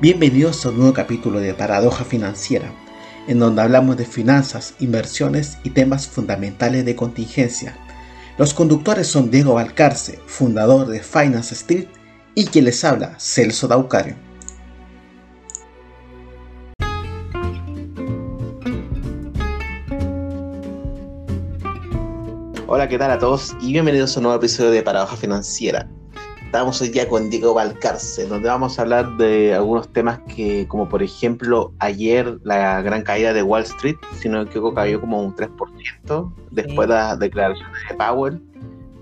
Bienvenidos a un nuevo capítulo de Paradoja Financiera, en donde hablamos de finanzas, inversiones y temas fundamentales de contingencia. Los conductores son Diego Valcarce, fundador de Finance Street, y quien les habla, Celso Daucario. Hola, ¿qué tal a todos? Y bienvenidos a un nuevo episodio de Paradoja Financiera. Estamos hoy día con Diego Valcarce, donde vamos a hablar de algunos temas que, como por ejemplo, ayer la gran caída de Wall Street, si no me equivoco, cayó como un 3% después de las declaraciones de Powell.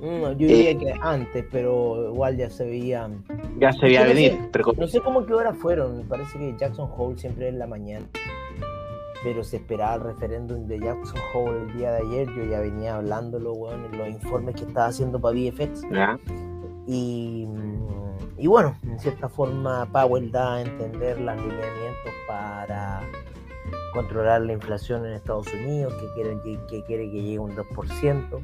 Mm, yo diría eh, que antes, pero igual ya se veía. Ya se veía venir. No sé, cómo qué hora fueron, me parece que Jackson Hole siempre es la mañana. Pero se esperaba el referéndum de Jackson Hole el día de ayer. Yo ya venía hablándolo, bueno, en los informes que estaba haciendo para VFX. Y, mm, y, bueno, en cierta forma Powell da a entender los lineamientos para controlar la inflación en Estados Unidos, que quiere que, quiere que llegue un 2%.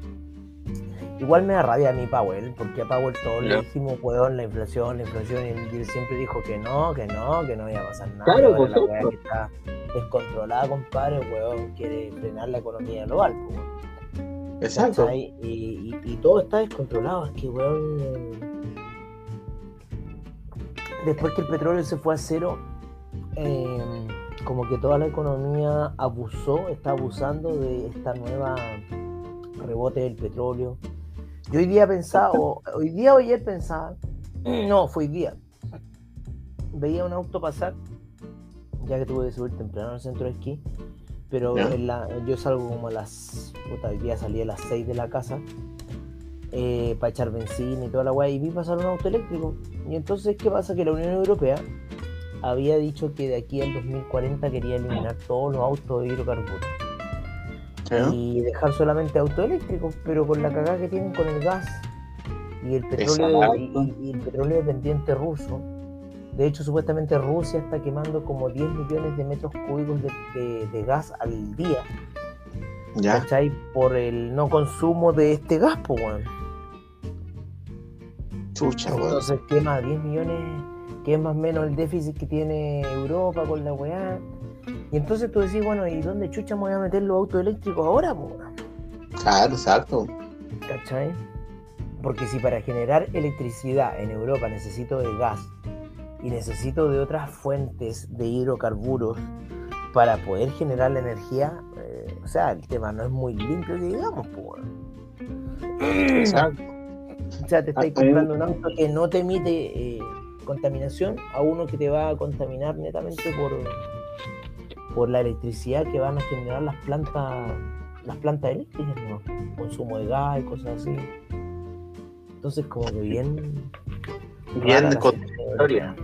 Igual me da rabia a mí Powell, porque a Powell todos le dijimos, weón, la inflación, la inflación, y él siempre dijo que no, que no, que no iba a pasar nada. Claro, por la que está descontrolada, compadre, weón, quiere frenar la economía global, weón. Exacto. Y, todo está descontrolado. Es que, weón. Después que el petróleo se fue a cero, em, como que toda la economía abusó, está abusando de esta nueva rebote del petróleo. Yo hoy día pensaba, hoy día o ayer pensaba, no, fue hoy día. Veía un auto pasar, ya que tuve que subir temprano al centro de esquí, pero yo salgo como a las. Puta, hoy día salí a las 6 de la casa eh, para echar benzina y toda la weá, y vi pasar un auto eléctrico. Y entonces, ¿qué pasa? Que la Unión Europea había dicho que de aquí al 2040 quería eliminar todos los autos de hidrocarburos. Y dejar solamente autos eléctricos, pero con la cagada que tienen con el gas y el petróleo, y el petróleo dependiente ruso de hecho, supuestamente Rusia está quemando como 10 millones de metros cúbicos de, gas al día. ¿Ya? ¿Cachai? Por el no consumo de este gas, pues, weón. Chucha, weón. Entonces quema 10 millones, que es más o menos el déficit que tiene Europa con la weá. Y entonces tú decís, bueno, ¿y dónde chucha me voy a meter los autos eléctricos ahora, pues? Claro, exacto. ¿Cachai? Porque si para generar electricidad en Europa necesito de gas y necesito de otras fuentes de hidrocarburos para poder generar la energía, eh, o sea, el tema no es muy limpio, digamos, pues. Exacto. O sea, te ah, comprando un auto que no te emite eh, contaminación a uno que te va a contaminar netamente por, por la electricidad que van a generar las plantas las plantas eléctricas, ¿no? consumo de gas y cosas así. Entonces, como que bien. Bien de historia.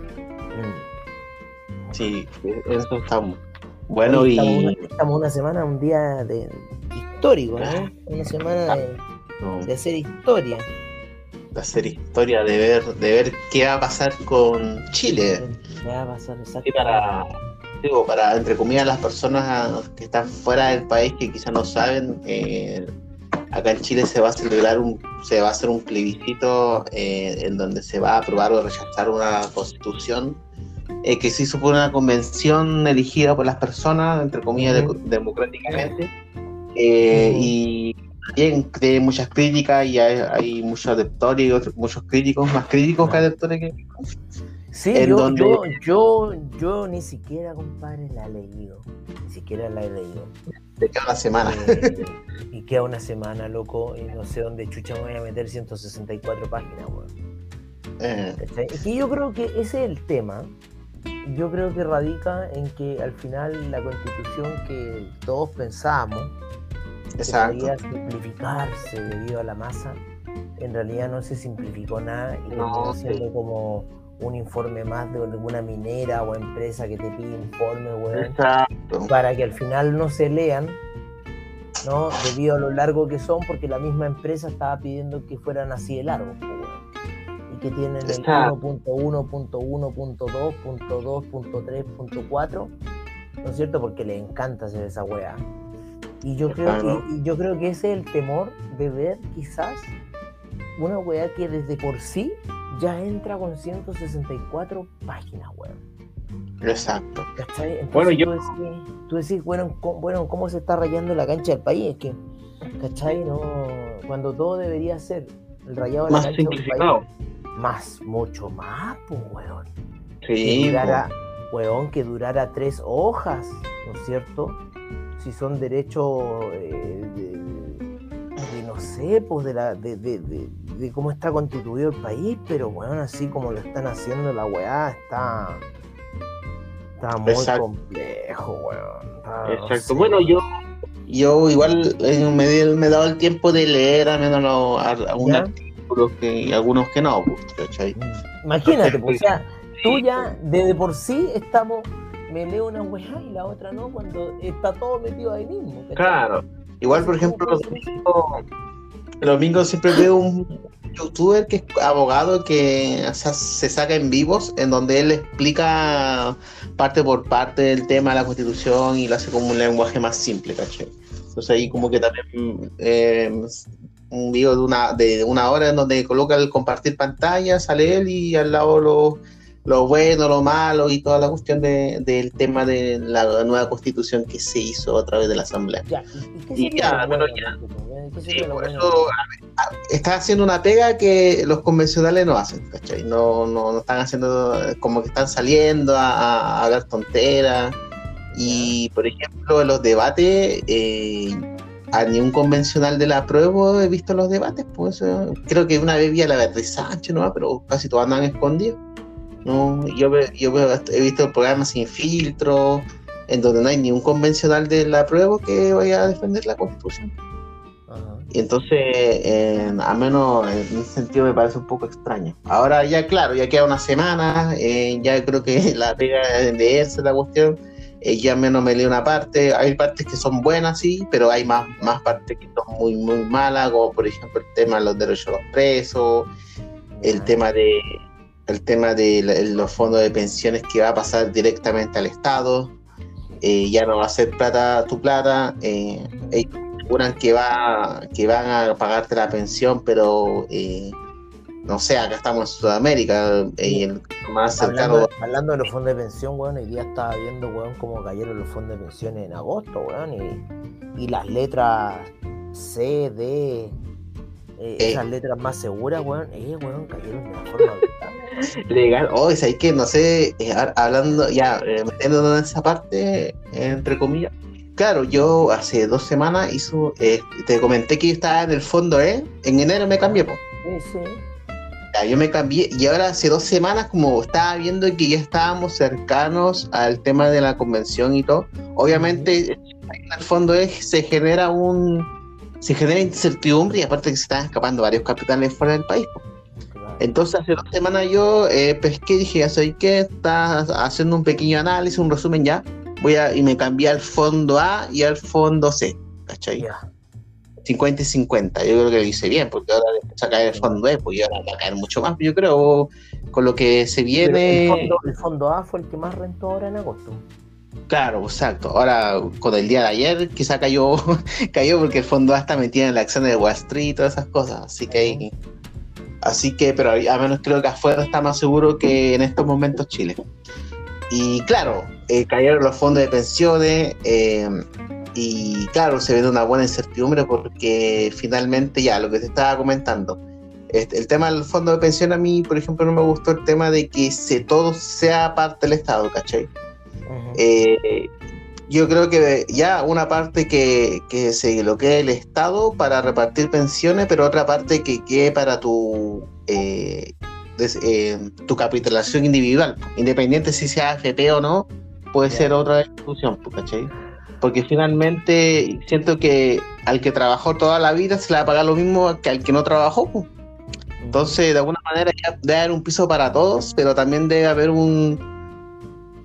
Sí, eso estamos. Bueno, y. Estamos una, semana, un día de histórico, ¿no? Una semana de, de hacer historia. De hacer historia, de ver, de ver qué va a pasar con Chile. ¿Qué va a pasar exactamente? para, digo, para, entre comillas, las personas que están fuera del país que quizás no saben, eh, acá en Chile se va a celebrar un, se va a hacer un plebiscito eh, en donde se va a aprobar o rechazar una constitución eh, que se hizo por una convención elegida por las personas, entre comillas, democráticamente, eh, y también tiene muchas críticas y hay, muchos adeptores y otros, muchos críticos, más críticos que adeptores que... Sí, yo, yo, yo, yo, ni siquiera, compadre, la he leído. Ni siquiera la he leído. De cada semana. Eh, y queda una semana, loco, y no sé dónde chucha me voy a meter 164 páginas, weón. Eh. Y yo creo que ese es el tema yo creo que radica en que al final la constitución que todos pensábamos que simplificarse debido a la masa, en realidad no se simplificó nada y no, siendo como un informe más de alguna minera o empresa que te pide informe, para que al final no se lean, ¿no? Debido a lo largo que son, porque la misma empresa estaba pidiendo que fueran así de largos, que tienen el 1.1.1.2.2.3.4, ¿no es cierto? Porque le encanta hacer esa wea. Y yo, creo que, y yo creo que ese es el temor de ver quizás una wea que desde por sí ya entra con 164 páginas, weón. Exacto. ¿Cachai? bueno, yo... Tú decís, bueno, ¿cómo, bueno, ¿cómo se está rayando la cancha del país? Es que, ¿cachai? No, cuando todo debería ser el rayado de la cancha del país. Más, mucho más, pues, weón. Sí. Que durara, weón, que durara tres hojas, ¿no es cierto? Si son derechos eh, de, no sé, pues de, la, de, de, cómo está constituido el país, pero weón, así como lo están haciendo la weá, está Está muy complejo, weón. Exacto. Bueno, yo yo igual eh, me, me, he dado el tiempo de leer al menos algunos artículos que, algunos que no, pues, ¿cachai? Mm. Imagínate, pues, o sea, tú ya desde por sí estamos, me leo una weá y la otra no, cuando está todo metido ahí mismo. Claro. Igual, por ejemplo, los domingos, el domingo siempre veo un, youtuber que es abogado que se saca en vivos, en donde él explica parte por parte del tema de la constitución y lo hace como un lenguaje más simple, ¿cachai? Entonces ahí como que también eh, un video de una, de una hora en donde coloca el compartir pantalla, sale él y al lado lo, lo bueno, lo malo y toda la cuestión de, del tema de la nueva constitución que se hizo a través de la asamblea. Ya, ¿y, ya, bueno, ya. por eso está haciendo una pega que los convencionales no hacen, ¿cachai? No, no, no están haciendo, como que están saliendo a, a, dar tonteras. Y, por ejemplo, en los debates, eh, a ningún convencional de la prueba he visto los debates, pues creo que una vez vi a la Beatriz Sánchez, ¿no? pero casi todos andan escondidos. No, yo, yo he visto programas sin filtro, en donde no hay ni un convencional de la prueba que vaya a defender la constitución. Y entonces, a menos en ese sentido me parece un poco extraño. Ahora ya, claro, ya queda una semana, eh, ya creo que la pega de leerse la cuestión, eh, ya menos me leo una parte, hay partes que son buenas, sí, pero hay más, más partes que son muy, muy malas, como por ejemplo el tema de los derechos de los presos, el tema de el tema de los fondos de pensiones que va a pasar directamente al Estado, eh, ya no va a ser plata tu plata, eh, ellos aseguran que, va, que van a pagarte la pensión, pero eh, no sé, acá estamos en Sudamérica, y el más cercano... Hablando, de los fondos de pensión, weón, hoy día estaba viendo, weón, cómo cayeron los fondos de pensión en agosto, weón, y, y las letras C, D, esas letras más seguras, weón, eh, weón, cayeron de una forma Legal, oh, es ahí que no sé, eh, hablando, ya, eh, metiéndonos en esa parte, entre comillas. Claro, yo hace dos semanas hizo, eh, te comenté que yo estaba en el fondo, ¿eh? En enero me cambié, pues. Sí, sí. yo me cambié y ahora hace dos semanas, como estaba viendo que ya estábamos cercanos al tema de la convención y todo, obviamente en el fondo es, se genera un se genera incertidumbre y aparte que se están escapando varios capitales fuera del país. Entonces hace dos semanas yo eh, pesqué y dije, ya soy que estás haciendo un pequeño análisis, un resumen ya, voy a, y me cambié al fondo A y al fondo C, ¿cachai? 50 y 50, yo creo que lo hice bien, porque ahora empieza a caer el fondo E, pues ahora va a caer mucho más, yo creo, con lo que se viene... El fondo, A fue el que más rentó ahora en agosto. Claro, exacto. Ahora, con el día de ayer, quizá cayó, cayó porque el fondo A está metido en la acción de Wall Street y todas esas cosas, así que ahí Así que, pero a menos creo que afuera está más seguro que en estos momentos Chile. Y claro, eh, cayeron los fondos de pensiones eh, y claro, se ve una buena incertidumbre porque finalmente ya lo que te estaba comentando, este, el tema del fondo de pensión a mí, por ejemplo, no me gustó el tema de que se, todo sea parte del Estado, ¿cachai? Yo creo que ya una parte que, que se lo quede el Estado para repartir pensiones, pero otra parte que quede para tu, eh, eh, tu capitalización individual, independiente si sea AFP o no, puede ser otra institución, ¿cachai? Porque finalmente siento que al que trabajó toda la vida se le va a pagar lo mismo que al que no trabajó. Entonces, de alguna manera, debe haber un piso para todos, pero también debe haber un,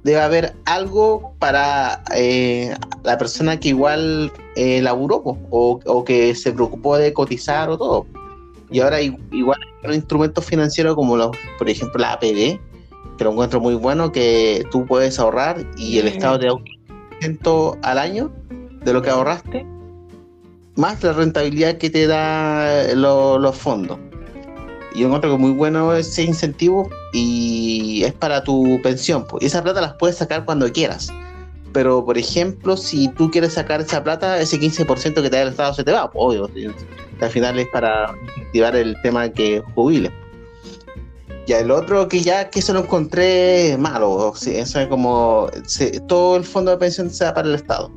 debe haber algo para eh, la persona que igual eh, laburó o, que se preocupó de cotizar o todo. Y ahora igual hay instrumentos financieros como los, por ejemplo la APD, que lo encuentro muy bueno, que tú puedes ahorrar y el Estado te da un ciento al año de lo que ahorraste, más la rentabilidad que te da los fondos. Yo encuentro que muy bueno ese incentivo y es para tu pensión. Pues. Y esa plata las puedes sacar cuando quieras. Pero, por ejemplo, si tú quieres sacar esa plata, ese 15% que te da el Estado se te va. Obvio. Al final es para activar el tema que jubile. Ya el otro que ya que eso lo encontré malo, eso es como todo el fondo de pensión se da para el Estado.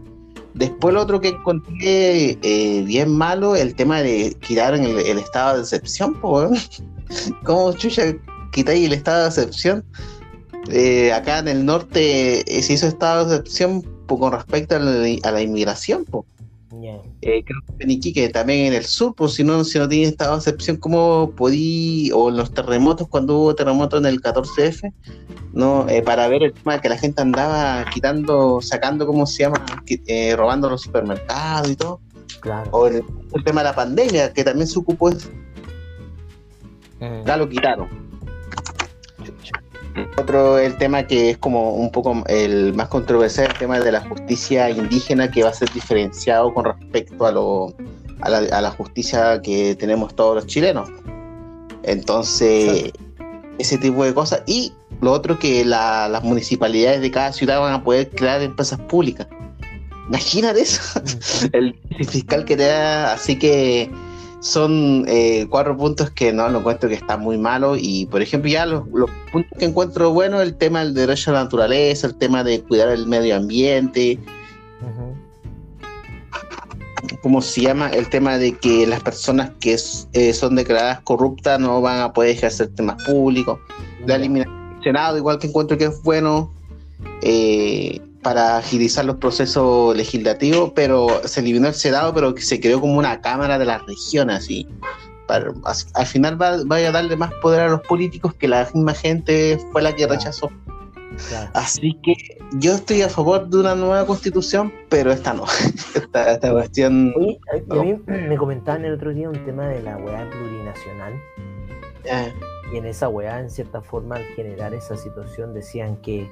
Después lo otro que encontré eh, bien malo, el tema de quitar el, estado de excepción, pues, ¿cómo chucha quitáis el estado de excepción? Eh, acá en el norte eh, se hizo estado de excepción con respecto a la, inmigración, pues. creo que en Iquique, también en el sur, pues si no, si no tiene estado de excepción, ¿cómo podí, o en los terremotos, cuando hubo terremoto en el 14F, no eh, para ver el tema de que la gente andaba quitando, sacando, ¿cómo se llama? Eh, robando los supermercados y todo. Claro. O el, tema de la pandemia, que también se ocupó eso. Eh. Ya lo quitaron. Otro, el tema que es como un poco el más controversial, el tema de la justicia indígena, que va a ser diferenciado con respecto a, lo, a, la, a la justicia que tenemos todos los chilenos. Entonces, ese tipo de cosas. Y lo otro que las municipalidades de cada ciudad van a poder crear empresas públicas. Imagínate eso, el fiscal que te da, así que son eh, cuatro puntos que no lo encuentro que está muy malo y por ejemplo ya los, puntos que encuentro bueno el tema del derecho a la naturaleza, el tema de cuidar el medio ambiente, ¿cómo se llama? El tema de que las personas que eh, son declaradas corruptas no van a poder ejercer temas públicos, la eliminación Senado, igual que encuentro que es bueno. Eh, para agilizar los procesos legislativos, pero se eliminó el Senado, pero que se creó como una Cámara de las regiones, así. al final va, a darle más poder a los políticos que la misma gente fue la que rechazó. Así que yo estoy a favor de una nueva constitución, pero esta no. esta, cuestión. a mí me comentaban el otro día un tema de la weá plurinacional. Y en esa weá, en cierta forma, al generar esa situación, decían que,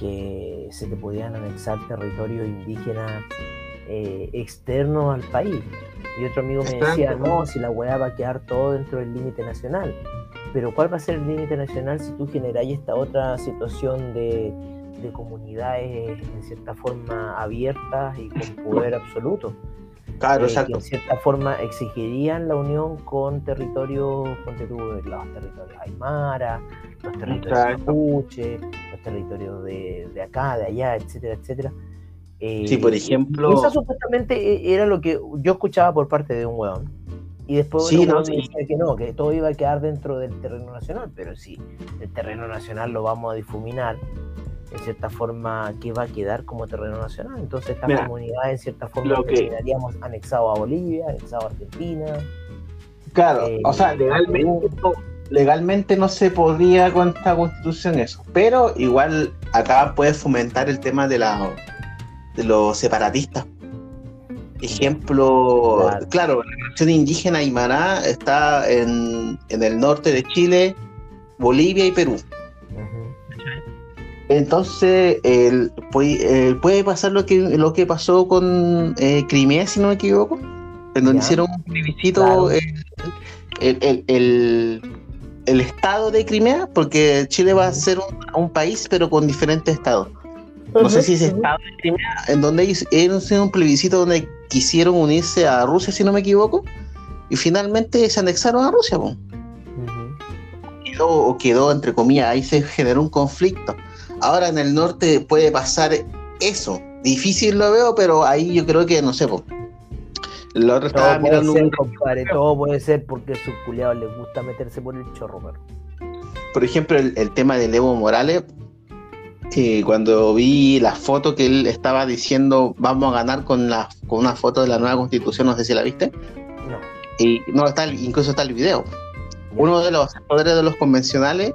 que se te podían anexar territorios indígenas eh, externos al país. Y otro amigo me decía, no, si la weá va a quedar todo dentro del límite nacional. Pero ¿cuál va a ser el límite nacional si tú generáis esta otra situación de, de comunidades en cierta forma abiertas y con poder absoluto? Claro, eh, Que en cierta forma exigirían la unión con territorios, con los territorios Aymara, los territorios Mapuche, los territorios de, de, acá, de allá, etcétera, etcétera. sí, por eh, ejemplo. Eso supuestamente e, era lo que yo escuchaba por parte de un weón. Y después sí, no, decía que no, que todo iba a quedar dentro del terreno nacional, pero sí, el terreno nacional lo vamos a difuminar en cierta forma que va a quedar como terreno nacional. Entonces esta comunidad en cierta forma que... quedaríamos anexado a Bolivia, anexado a Argentina. Claro, eh, o sea, legalmente, legalmente no se podría con esta constitución eso, pero igual acá puede fomentar el tema de la de los separatistas. Ejemplo, claro, la nación indígena Aymara está en, en el norte de Chile, Bolivia y Perú. Entonces, el, puede, pasar lo que, lo que pasó con eh, Crimea, si no me equivoco, en donde hicieron un plebiscito el, el, estado de Crimea, porque Chile va a ser un, país, pero con diferentes estados. No sé si es estado de Crimea, en donde hicieron un plebiscito donde quisieron unirse a Rusia, si no me equivoco, y finalmente se anexaron a Rusia. quedó, o quedó, entre comillas, ahí se generó un conflicto Ahora en el norte puede pasar eso. Difícil lo veo, pero ahí yo creo que no sé. Po. Lo otro estaba mirando ser, compadre, todo puede ser porque a sus culiados les gusta meterse por el chorro, pero. Por ejemplo, el, tema de Evo Morales, eh, cuando vi la foto que él estaba diciendo vamos a ganar con la con una foto de la nueva constitución, no sé si la viste. No. Y no está incluso está el video. Uno de los poderes de los convencionales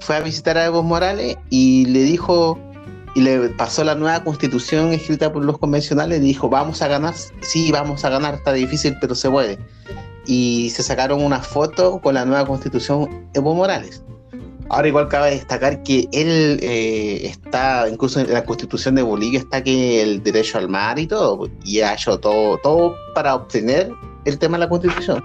fue a visitar a Evo Morales y le dijo, y le pasó la nueva constitución escrita por los convencionales y dijo, vamos a ganar, sí, vamos a ganar, está difícil, pero se puede. Y se sacaron una foto con la nueva constitución Evo Morales. Ahora igual cabe destacar que él eh, está, incluso en la constitución de Bolivia está que el derecho al mar y todo, y ha hecho todo, todo para obtener el tema de la constitución.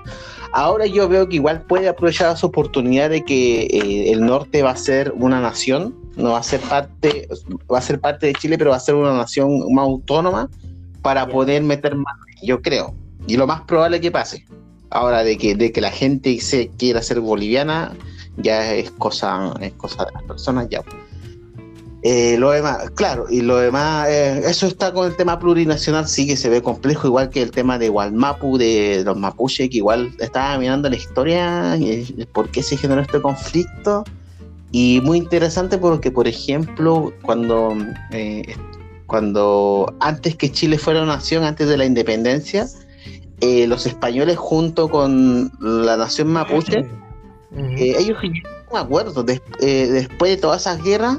Ahora yo veo que igual puede aprovechar esa oportunidad de que eh, el norte va a ser una nación, no va a ser parte, va a ser parte de Chile, pero va a ser una nación más autónoma para poder meter más, yo creo. Y lo más probable que pase. Ahora de que, de que la gente se quiera ser boliviana, ya es cosa, es cosa de las personas, ya. Eh, lo demás, claro, y lo demás, eh, eso está con el tema plurinacional, sí que se ve complejo, igual que el tema de Gualmapu, de los mapuche, que igual estaba mirando la historia, y por qué se generó este conflicto. Y muy interesante porque, por ejemplo, cuando, eh, cuando antes que Chile fuera una nación, antes de la independencia, los españoles junto con la nación mapuche, ellos llegaron un acuerdo. después de todas esas guerras,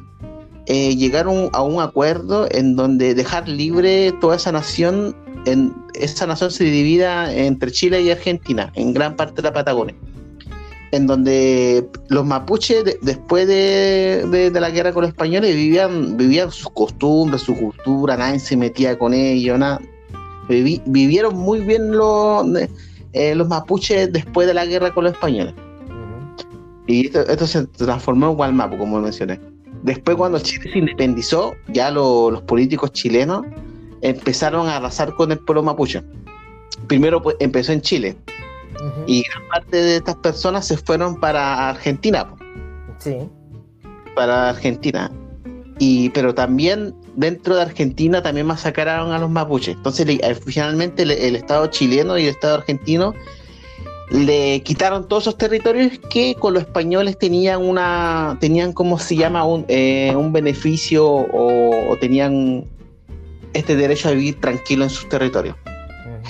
eh, llegaron a un acuerdo en donde dejar libre toda esa nación, en, esa nación se divida entre Chile y Argentina, en gran parte de la Patagonia, en donde los mapuches después de, la guerra con los españoles vivían, vivían sus costumbres, su cultura, nadie se metía con ellos, nada. vivieron muy bien los, eh, los mapuches después de la guerra con los españoles. Y esto, esto se transformó en Gualmapu, como mencioné. Después cuando Chile se independizó, ya los políticos chilenos empezaron a arrasar con el pueblo mapuche. Primero pues, empezó en Chile y gran parte de estas personas se fueron para Argentina. Sí. Para Argentina. Y, pero también dentro de Argentina también masacraron a los mapuches. Entonces finalmente el Estado chileno y el Estado argentino le quitaron todos esos territorios que con los españoles tenían una tenían como se llama un, eh, un beneficio o, tenían este derecho a vivir tranquilo en sus territorios.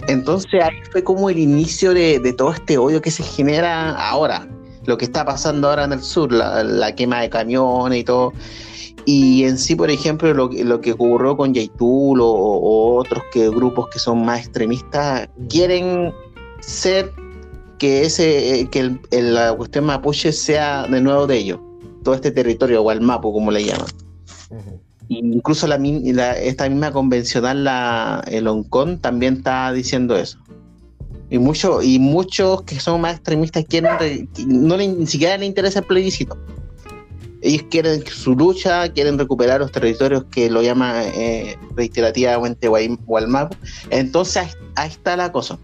Entonces ahí fue como el inicio de, todo este odio que se genera ahora lo que está pasando ahora en el sur la, quema de camiones y todo. Y en sí, por ejemplo, lo, lo que ocurrió con Yaitul o, o otros que, grupos que son más extremistas quieren ser que ese eh, que la cuestión mapuche sea de nuevo de ellos, todo este territorio o el como le llaman. Incluso la, esta misma convencional, la, el Hong Kong, también está diciendo eso. Y, mucho, y muchos que son más extremistas quieren, no ni siquiera les interesa el plebiscito. Ellos quieren su lucha, quieren recuperar los territorios que lo llama eh, reiterativamente Walmapu. Entonces ahí está la cosa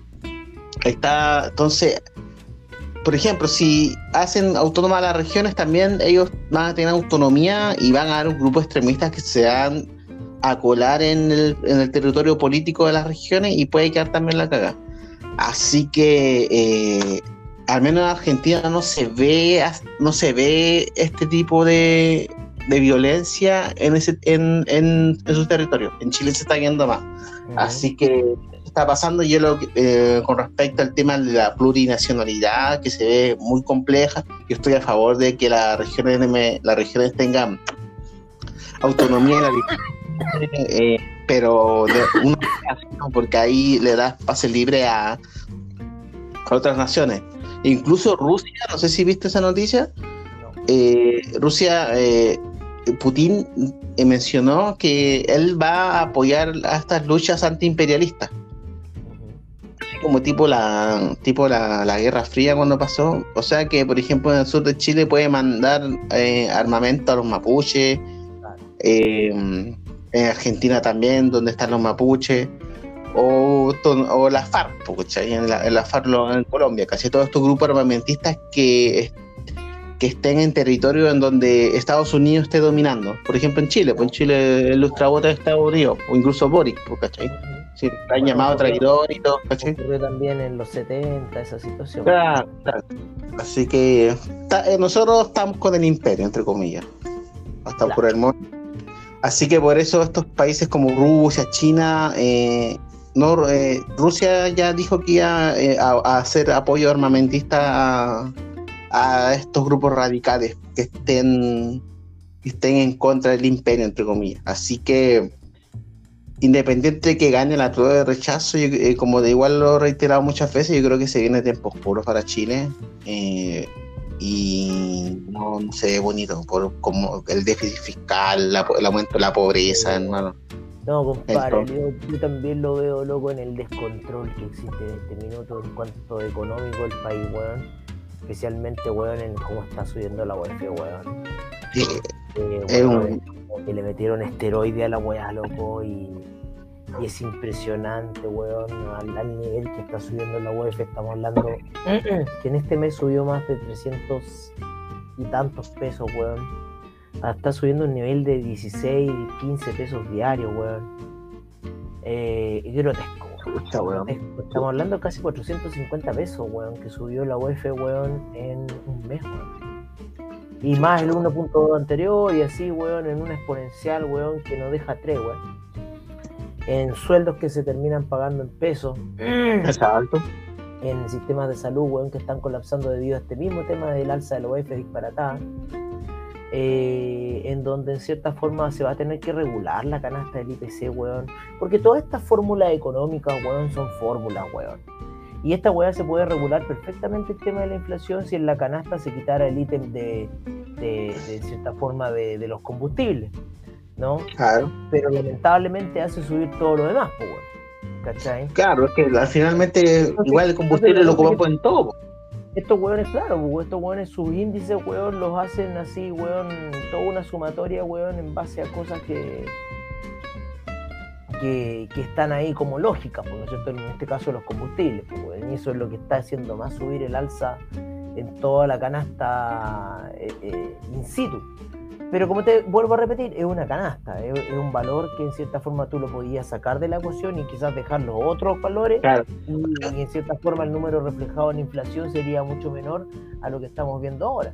está, entonces, por ejemplo, si hacen autónomas las regiones, también ellos van a tener autonomía y van a haber un grupo de extremistas que se van a colar en el, en el territorio político de las regiones y puede quedar también la caga. Así que, eh, al menos en Argentina no se ve, no se ve este tipo de, de violencia en, ese, en, en, en su territorio. En Chile se está viendo más. Así que está pasando. Yo lo, eh, con respecto al tema de la plurinacionalidad, que se ve muy compleja, yo estoy a favor de que las regiones, las regiones tengan autonomía en la eh, pero de una porque ahí le das pase libre a, a otras naciones. Incluso Rusia, no sé si viste esa noticia, eh, Rusia, eh, Putin mencionó que él va a apoyar a estas luchas antiimperialistas como tipo la tipo la, Guerra Fría cuando pasó. O sea que, por ejemplo, en el sur de Chile puede mandar eh, armamento a los mapuches. Eh, en Argentina también, donde están los mapuches. O, o la FARC, en la, en la FARC en Colombia. Casi todos estos grupos armamentistas que, que estén en territorio en donde Estados Unidos esté dominando. Por ejemplo, en Chile, pues en Chile el ultrabota de Estados Unidos, o incluso Boric, ¿cachai? Sí, han llamado traidor y todo, ¿cachai? Ocurrió también en los 70 esa situación. Claro, Así que eh, nosotros estamos con el imperio, entre comillas. Hasta por el mundo. Así que por eso estos países como Rusia, China, eh, no, eh, Rusia ya dijo que iba a, hacer apoyo armamentista a, estos grupos radicales que estén, que estén en contra del imperio, entre comillas. Así que independiente de que gane la prueba de rechazo, eh, como de igual lo he reiterado muchas veces, yo creo que se viene tiempo oscuro para Chile eh, y no, se ve bonito por como el déficit fiscal, el aumento de la pobreza, hermano. No, compadre, yo, también lo veo loco en el descontrol que existe en este minuto en cuanto económico el país, weón. Especialmente, weón, en cómo está subiendo la UEF, weón. Sí. Eh, que le metieron esteroide a la weá, loco, y, es impresionante, weón, al, nivel que está subiendo la UEF. Estamos hablando que en este mes subió más de 300 y tantos pesos, weón está subiendo un nivel de 16, 15 pesos diarios, weón. Eh, grotesco, weón. Estamos hablando de casi 450 pesos, weón, que subió la UEF, weón, en un mes, weón. Y más el 1.2 anterior y así, weón, en una exponencial, weón, que no deja 3, weón. En sueldos que se terminan pagando en pesos. Exacto. En sistemas de salud, weón, que están colapsando debido a este mismo tema del alza de la UEF disparatada. Eh, en donde en cierta forma se va a tener que regular la canasta del IPC, weón. Porque todas estas fórmulas económicas, weón, son fórmulas, weón. Y esta weá se puede regular perfectamente el tema de la inflación si en la canasta se quitara el ítem de, de, cierta forma de, los combustibles, ¿no? Claro. Pero lamentablemente hace subir todo lo demás, weón. ¿Cachai? Claro, es que finalmente igual el combustible lo ocupamos en todo estos hueones, claro, pues, estos hueones, sus índices, weón, los hacen así, weón, toda una sumatoria, weón, en base a cosas que, que, están ahí como lógicas, ¿no es cierto? En este caso los combustibles, y eso es lo que está haciendo más subir el alza en toda la canasta eh, eh, in situ. Pero como te vuelvo a repetir, es una canasta, es, un valor que en cierta forma tú lo podías sacar de la ecuación y quizás dejar los otros valores y, en cierta forma el número reflejado en inflación sería mucho menor a lo que estamos viendo ahora.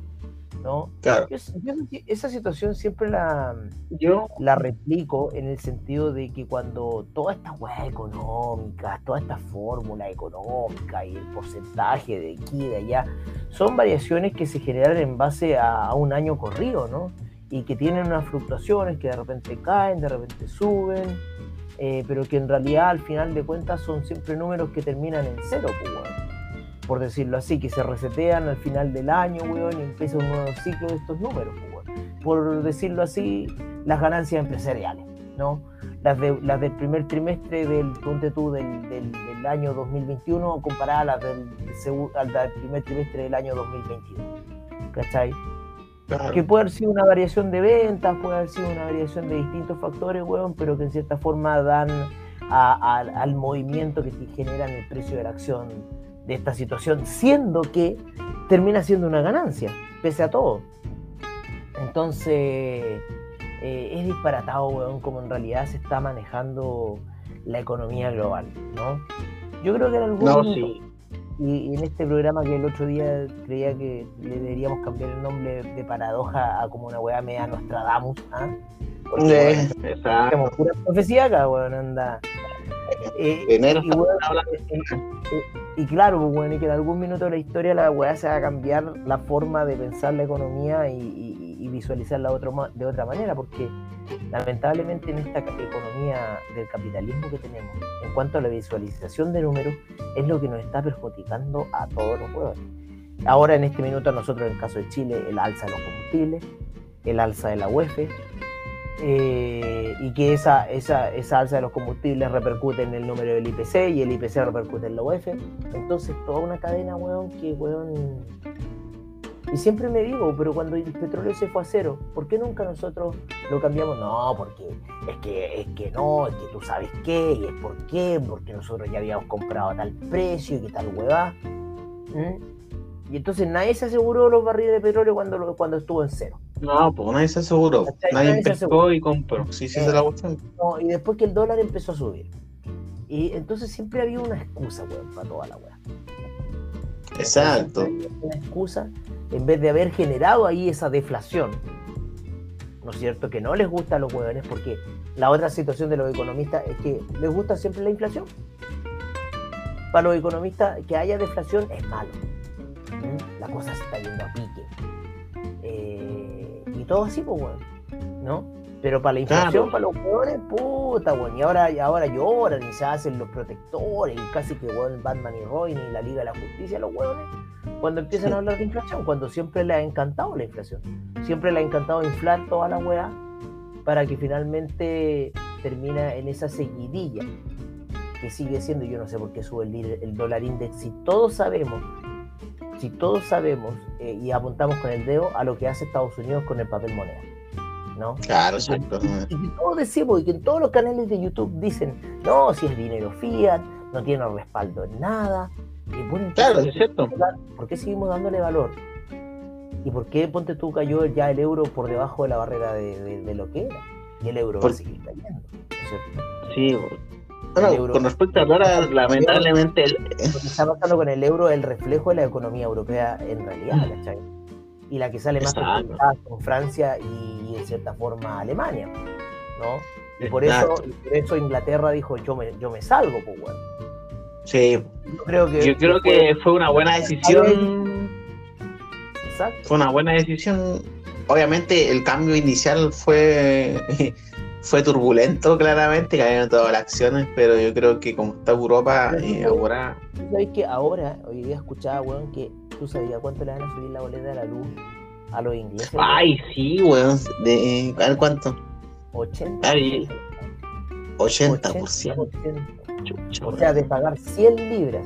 ¿No? Claro. esa situación siempre la, yo la replico en el sentido de que cuando toda esta hueá económica, toda esta fórmula económica y el porcentaje de aquí y de allá, son variaciones que se generan en base a, a un año corrido, ¿no? y que tienen unas fluctuaciones que de repente caen, de repente suben, eh, pero que en realidad al final de cuentas son siempre números que terminan en cero, pues, por decirlo así, que se resetean al final del año, weón, y empieza un nuevo ciclo de estos números, pues, por decirlo así, las ganancias empresariales, ¿no? Las, de, las del primer trimestre del, tú, del, del, del año 2021 comparadas a las del, al del primer trimestre del año 2022, ¿cachai? Que puede haber sido una variación de ventas, puede haber sido una variación de distintos factores, weón, pero que en cierta forma dan al movimiento que generan el precio de la acción de esta situación, siendo que termina siendo una ganancia, pese a todo. Entonces, eh, es disparatado, weón, como en realidad se está manejando la economía global, ¿no? Yo creo que en algún no, y, en este programa que el otro día creía que le deberíamos cambiar el nombre de paradoja a como una weá media Nostradamus, ¿ah? Porque tenemos pura profecía acá, weón, anda. Eh, y, eh, y, claro, pues, bueno, y que en algún minuto de la historia la weá se va a cambiar la forma de pensar la economía y, visualizarla de otra manera, porque lamentablemente en esta economía del capitalismo que tenemos, en cuanto a la visualización de números, es lo que nos está perjudicando a todos los huevos. Ahora en este minuto nosotros en el caso de Chile, el alza de los combustibles, el alza de la UEF, eh, y que esa, esa, esa alza de los combustibles repercute en el número del IPC y el IPC repercute en la UEF. Entonces toda una cadena, weón, que weón y siempre me digo, pero cuando el petróleo se fue a cero, ¿por qué nunca nosotros lo cambiamos? No, porque es que, es que no, es que tú sabes qué, y es por qué, porque nosotros ya habíamos comprado a tal precio y que tal huevá. ¿Mm? Y entonces nadie se aseguró los barriles de petróleo cuando, cuando estuvo en cero. No, pues nadie se aseguró. Nadie, nadie y compró. Sí, sí, se la eh, no, y después que el dólar empezó a subir. Y entonces siempre había una excusa, weón, para toda la weá. Exacto. Una excusa en vez de haber generado ahí esa deflación. ¿No es cierto? Que no les gusta a los huevones porque la otra situación de los economistas es que les gusta siempre la inflación. Para los economistas, que haya deflación es malo. ¿Mm? La cosa se está yendo a pique. Y todo así, pues, bueno, ¿no? Pero para la inflación, para los jugadores, puta, weón. Y ahora, y ahora lloran y se hacen los protectores y casi que, weón, Batman y Roy ni la Liga de la Justicia, los huevones, cuando empiezan a hablar de inflación, cuando siempre les ha encantado la inflación. Siempre les ha encantado inflar toda la weá para que finalmente termina en esa seguidilla que sigue siendo, yo no sé por qué sube el, el dólar index, si todos sabemos, si todos sabemos eh, y apuntamos con el dedo a lo que hace Estados Unidos con el papel moneda. ¿no? Claro, exacto. Y, y, todos decimos, y que en todos los canales de YouTube dicen, no, si es dinero fiat, no tiene respaldo en nada. Y bueno, claro, es cierto. ¿Por qué seguimos dándole valor? ¿Y por qué, ponte tú, cayó ya el euro por debajo de la barrera de, de, de lo que era? Y el euro por... va a seguir cayendo, ¿no es cierto? Sí, bueno, euro, con respecto a dólar, lamentablemente... El... Lo que está pasando con el euro es el reflejo de la economía europea en realidad, ¿cachai? Y la que sale más perjudicada con Francia y, en cierta forma, Alemania, ¿no? Y por, eso, y por eso Inglaterra dijo, yo me, yo me salgo, pues, bueno. Sí, yo creo que, yo creo que fue una buena decisión. Exacto. Fue una buena decisión. Obviamente el cambio inicial fue fue turbulento, claramente, cayeron todas las acciones, pero yo creo que como está Europa, eh, ahora... ¿Sabes que ahora, hoy día escuchaba, weón, que tú sabías cuánto le van a subir la boleta de la luz a los ingleses? Ay, sí, weón, de, a ver cuánto. 80. Ay, 80%. 80%. O sea, de pagar 100 libras,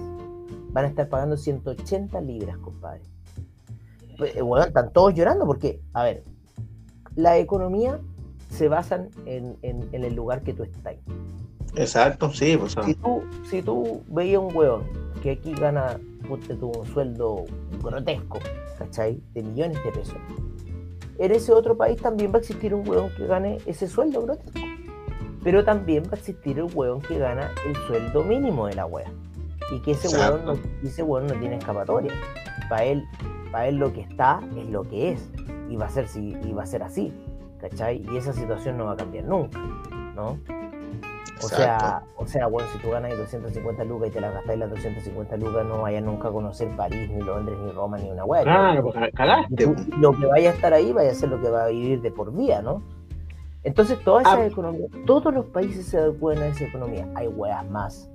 van a estar pagando 180 libras, compadre. Bueno, están todos llorando porque, a ver, la economía se basan en, en, en el lugar que tú estás. Exacto, sí. Pues, si, tú, si tú veías un huevón que aquí gana tú, un sueldo grotesco, ¿cachai? De millones de pesos. En ese otro país también va a existir un huevón que gane ese sueldo grotesco. Pero también va a existir el huevón que gana el sueldo mínimo de la wea. Y que ese huevón no, ese huevón no tiene escapatoria. Para él, para él lo que está es lo que es. Y va a ser, y va a ser así. ¿Cachai? Y esa situación no va a cambiar nunca, ¿no? O sea, o sea, bueno, si tú ganas 250 lucas y te las gastas las 250 lucas, no vayas nunca a conocer París, ni Londres, ni Roma, ni una hueá. Claro, pues cagaste. Lo que vaya a estar ahí vaya a ser lo que va a vivir de por vida, ¿no? Entonces, toda esa ah. economía, todos los países se adecuan a esa economía. Hay hueas más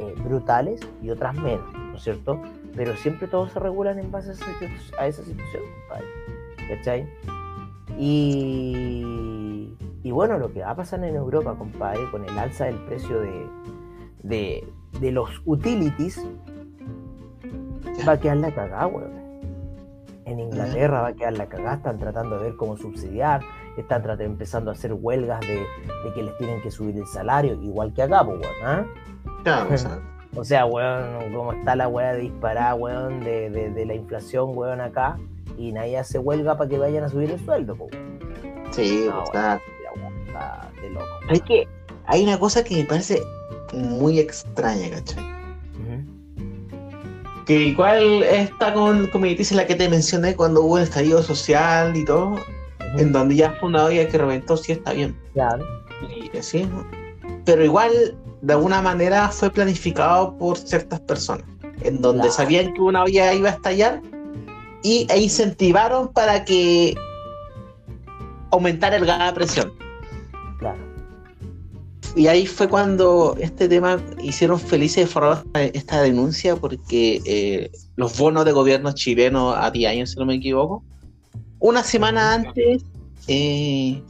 eh, brutales y otras menos, ¿no es cierto? Pero siempre todos se regulan en base a esa, a esa situación, compadre. ¿Cachai? Y, y, bueno, lo que va a pasar en Europa, compadre, con el alza del precio de, de, de los utilities, va a quedar la cagada, weón. En Inglaterra va a quedar la cagada, están tratando de ver cómo subsidiar, están tratando, empezando a hacer huelgas de, de, que les tienen que subir el salario, igual que acá, pues, weón. Claro, o sea, weón, como está la weá de disparar, weón, de, de, de la inflación, weón, acá y nadie hace huelga para que vayan a subir el sueldo. Po. Sí, no, está... de loco. Hay que hay una cosa que me parece muy extraña, ¿cachai? Uh -huh. Que igual está con, como dice la que te mencioné cuando hubo el estallido social y todo, uh -huh. en donde ya fue una olla que reventó, sí está bien. Claro. Y así. Pero igual, de alguna manera, fue planificado por ciertas personas, en donde claro. sabían que una olla iba a estallar y, e incentivaron para que aumentara el gas de presión. Claro. Y ahí fue cuando este tema hicieron felices de forrar esta denuncia porque eh, los bonos de gobierno chileno a 10 años, si no me equivoco, una semana antes, eh,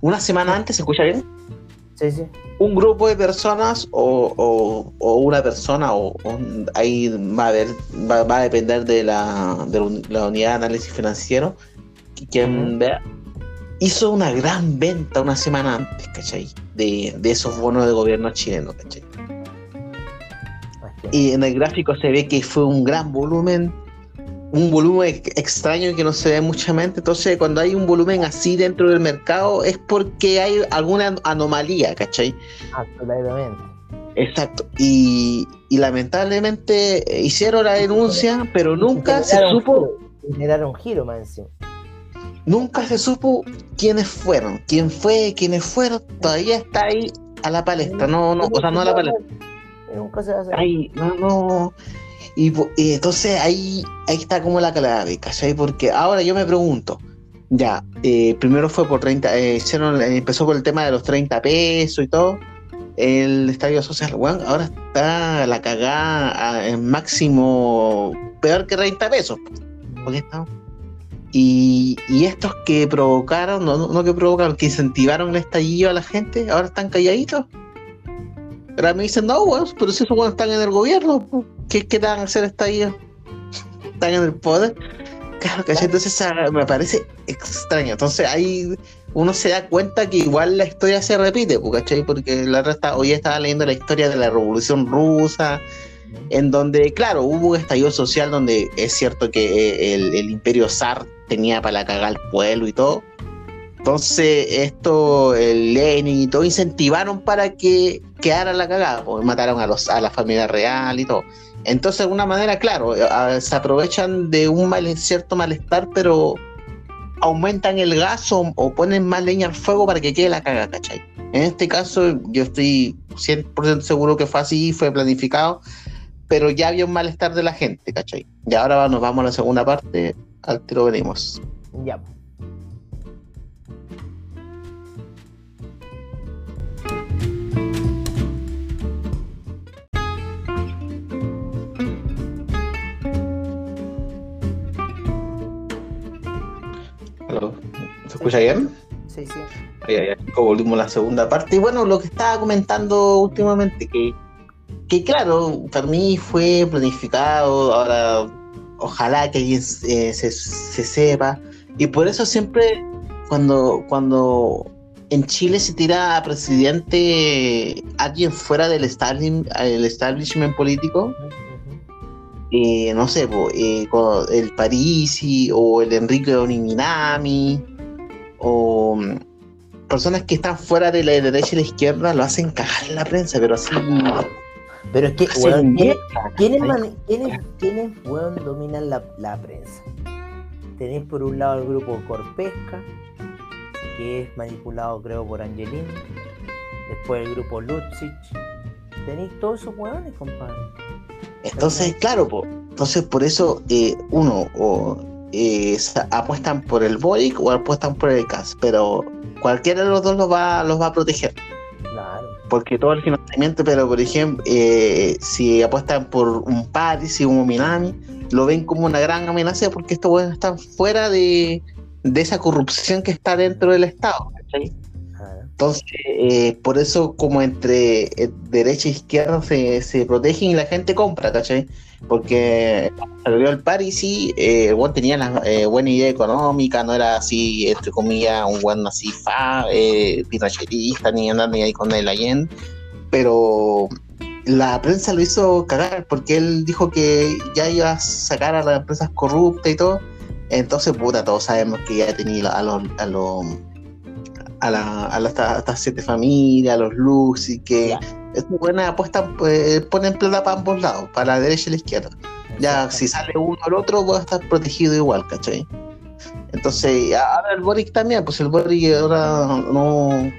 una semana antes, ¿se escucha bien? Sí, sí un grupo de personas o, o, o una persona o, o, ahí va a, ver, va, va, a depender de la, de la unidad de análisis financiero quien vea hizo una gran venta una semana antes ¿cachai? De, de esos bonos de gobierno chileno ¿cachai? y en el gráfico se ve que fue un gran volumen un volumen extraño que no se ve mucha mente. Entonces, cuando hay un volumen así dentro del mercado, es porque hay alguna anomalía, ¿cachai? Absolutamente. Exacto. Y, y lamentablemente hicieron la denuncia, pero nunca se supo. Generaron giro más encima. Nunca se supo quiénes fueron, quién fue, quiénes fueron. Todavía está ahí a la palestra. No, no, o sea, no a la palestra. Nunca se va a hacer. Ay, no, no. Y, y, entonces ahí, ahí está como la clave, ¿cachai? Porque ahora yo me pregunto, ya, eh, primero fue por 30, eh, hicieron, empezó por el tema de los 30 pesos y todo, el estadio social, bueno, ahora está la cagada en máximo peor que 30 pesos. ¿Por qué estamos? Y, estos que provocaron, no, no, que provocaron, que incentivaron el estallido a la gente, ahora están calladitos. Pero me dicen, no, bueno, pero si esos buenos están en el gobierno, ¿qué, qué van a hacer estallido? Están en el poder. Claro, ¿cachai? Entonces me parece extraño. Entonces ahí uno se da cuenta que igual la historia se repite, ¿cachai? Porque la otra hoy estaba leyendo la historia de la Revolución Rusa, en donde, claro, hubo un estallido social donde es cierto que eh, el, imperio zar tenía para cagar al pueblo y todo. Entonces, esto, el Lenin y todo, incentivaron para que quedara la cagada, porque mataron a, los, a la familia real y todo. Entonces, de alguna manera, claro, eh, se aprovechan de un cierto malestar, pero aumentan el gas o, ponen más leña al fuego para que quede la caga, ¿cachai? En este caso, yo estoy 100% seguro que fue así, fue planificado, pero ya había un malestar de la gente, ¿cachai? Y ahora nos vamos a la segunda parte, al tiro venimos. Ya. Escucha bien? Sí, sí. Ya, volvimos a la segunda parte. Y bueno, lo que estaba comentando últimamente, que, que claro, para mí fue planificado, ahora ojalá que alguien eh, se, sepa. Y por eso siempre, cuando, cuando en Chile se tira a presidente alguien fuera del establishment, el establishment político, eh, no sé, eh, el Parisi o el Enrique Oniminami o mm, personas que están fuera de la derecha y la izquierda lo hacen cagar en la prensa, pero así. Pero es que, ¿quiénes, dominan la, la, prensa? Tenéis por un lado el grupo Corpesca, que es manipulado, creo, por Angelini. Después el grupo Lutzich. Tenéis todos esos hueones, compadre. Entonces, claro, entonces por eso eh, uno o eh, apuestan por el Boric o apuestan por el CAS, pero cualquiera de los dos los va, los va a proteger. Claro. Porque todo el financiamiento, pero por ejemplo, eh, si apuestan por un Paris y un Minami, lo ven como una gran amenaza porque estos están fuera de, de esa corrupción que está dentro del Estado. Entonces, eh, por eso como entre eh, derecha e izquierda se, se, protegen y la gente compra, ¿cachai? Porque el Paris y eh, tenía la buena idea económica, no era así, entre comillas, un buen así fa, eh, ni andar ni ahí con el Allende, pero la prensa lo hizo cagar porque él dijo que ya iba a sacar a las empresas corruptas y todo. Entonces, puta, todos sabemos que ya tenía a los, a los a, la, a, estas siete familias, a los luz y que es muy buena apuesta, pues, ponen plata para ambos lados, para la derecha y la izquierda. Ya si sale uno o el otro, va a estar protegido igual, ¿cachai? Entonces, ahora el Boric también, pues el Boric ahora no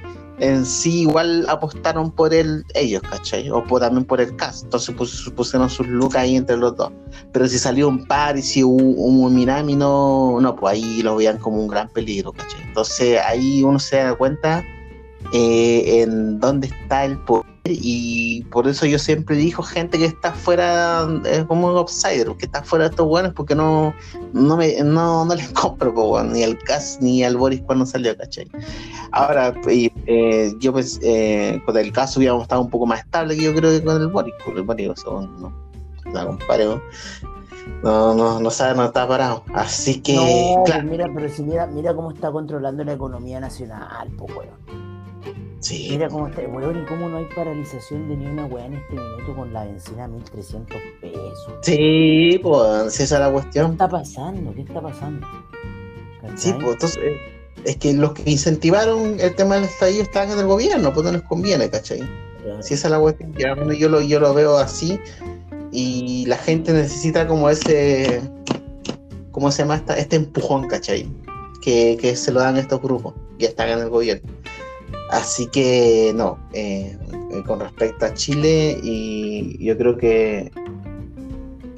en sí igual apostaron por él ellos, ¿cachai? O por, también por el cast. Entonces pusieron sus lucas ahí entre los dos. Pero si salió un par y si un, un Minami, no, no, pues ahí lo veían como un gran peligro, ¿cachai? Entonces ahí uno se da cuenta eh, en dónde está el poder y por eso yo siempre digo gente que está fuera, es como un outsider, que está fuera de estos buenos porque no, no, me, no, no les compro ni al Cas ni al Boris cuando salió, ¿cachai? Ahora, eh, yo pues eh, con el caso hubiéramos estado un poco más estable que yo creo que con el Boris, con el Boris, no, la comparo. No, no, no sabe, no está parado. Así que. No, mira, pero si mira, mira cómo está controlando la economía nacional, pues weón. Mira cómo está, weón, y cómo no hay paralización de ni una weá en este minuto con la benzina a 1300 pesos. Sí, pues, esa es la cuestión. ¿Qué está pasando? ¿Qué está pasando? Sí, pues, entonces, eh, es que los que incentivaron el tema del estallido estaban en el gobierno, pues no les conviene, ¿cachai? Si esa es la cuestión, yo lo, yo lo veo así, y la gente necesita como ese, ¿cómo se llama? Esta, este empujón, ¿cachai? Que, que se lo dan estos grupos que están en el gobierno. Así que no, eh, eh, con respecto a Chile, y yo creo que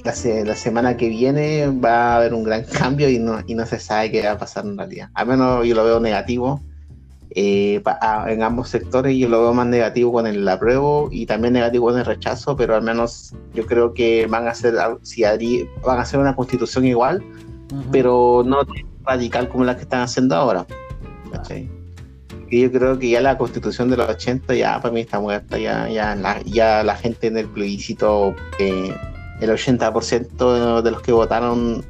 la, la, semana que viene va a haber un gran cambio y no, y no se sabe qué va a pasar en realidad. Al menos yo lo veo negativo eh, en ambos sectores, yo lo veo más negativo con el apruebo y también negativo con el rechazo, pero al menos yo creo que van a hacer, si van a hacer una constitución igual, pero no radical como la que están haciendo ahora. Y yo creo que ya la constitución de los 80 ya para mí está muerta, ya, ya, la, gente en el plebiscito, eh, el 80% de los que votaron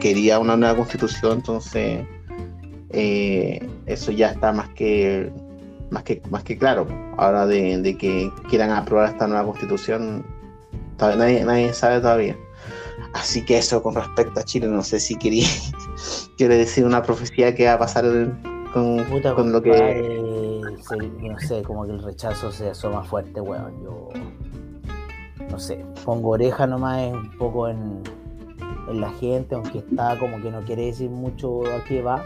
quería una nueva constitución, entonces eh, eso ya está más que más que más que claro. Ahora de, que quieran aprobar esta nueva constitución, todavía, nadie, sabe todavía. Así que eso con respecto a Chile, no sé si quería quiere decir una profecía que va a pasar con, con lo que no sé, como que el rechazo se asoma fuerte, weón. Yo no sé, pongo oreja nomás un poco en, en la gente, aunque está como que no quiere decir mucho a qué va.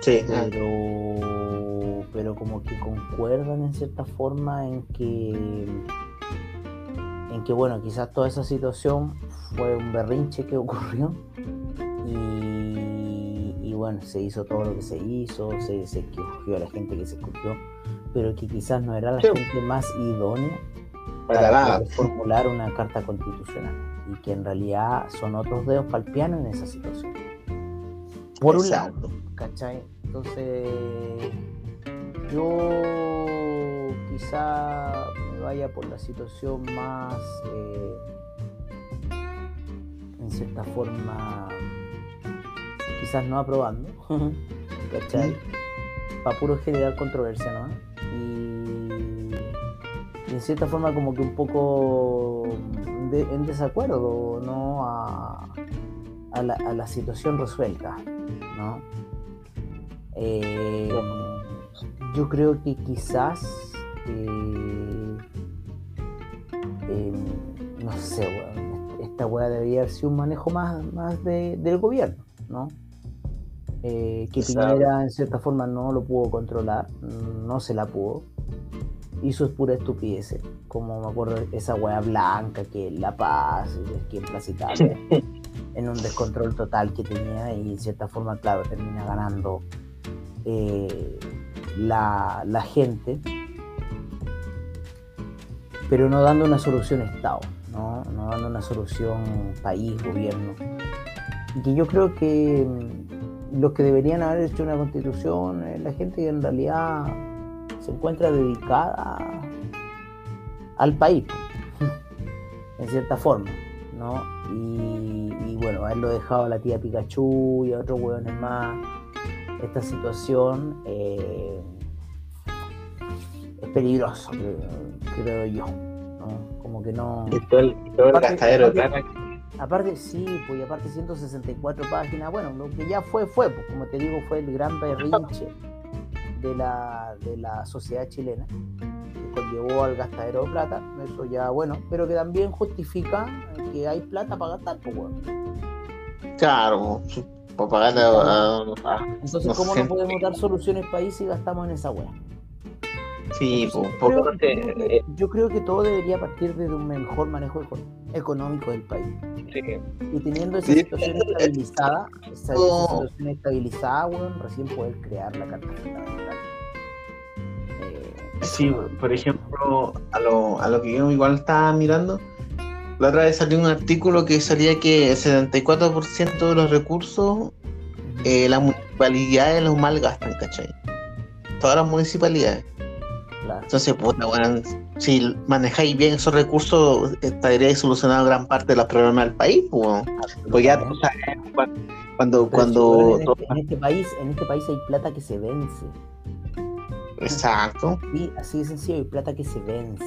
Sí. Pero, pero como que concuerdan en cierta forma en que en que bueno, quizás toda esa situación fue un berrinche que ocurrió bueno, se hizo todo lo que se hizo, se, se escogió a la gente que se escogió, pero que quizás no era la gente más idónea para, formular una carta constitucional y que en realidad son otros dedos para el piano en esa situación. Por un lado, ¿cachai? Entonces, yo quizá me vaya por la situación más, eh, en cierta forma, quizás no aprobando, ¿cachai? Para puro generar controversia, ¿no? Y, y, en cierta forma como que un poco en desacuerdo, ¿no? A, a, la, a la situación resuelta, ¿no? Eh, yo creo que quizás, eh, eh, no sé, esta weá debería haber sido un manejo más, más del gobierno, ¿no? Que Piñera en cierta forma no lo pudo controlar, no se la pudo. Hizo es pura estupidez, como me acuerdo esa weá blanca que La Paz, que en Plaza Italia, en un descontrol total que tenía y en cierta forma, claro, termina ganando eh, la, gente, pero no dando una solución Estado, ¿no? dando una solución país, gobierno. Y que yo creo que los que deberían haber hecho una constitución es la gente que en realidad se encuentra dedicada al país, en cierta forma, ¿no? Y, y bueno, haberlo dejado a la tía Pikachu y a otros hueones más esta situación eh, es peligroso, creo, yo. Como que no. Aparte, sí, pues aparte 164 páginas, bueno, lo que ya fue, fue, pues, como te digo, fue el gran berrinche de la, de la sociedad chilena que conllevó al gastadero de plata, eso ya bueno, pero que también justifica que hay plata para gastar, pues bueno. Claro, entonces, ¿cómo no podemos dar soluciones país si gastamos en esa wea? Sí, pues, yo, creo, yo, creo que todo debería partir de un mejor manejo económico del país. Y teniendo esa situación estabilizada, esa, situación estabilizada, bueno, recién poder crear la carta fundamental. Eh, sí, por ejemplo, a lo, a lo que yo igual estaba mirando, la otra vez salió un artículo que salía que el 74% de los recursos eh, las municipalidades los malgastan, ¿cachai? Todas las municipalidades. Entonces, puta, bueno, si manejáis bien esos recursos, estaríais solucionando gran parte de los problemas del país, pues, pues ya cuando, cuando, en, este, en, este, país, en este país hay plata que se vence. Exacto. Sí, así de sencillo, hay plata que se vence.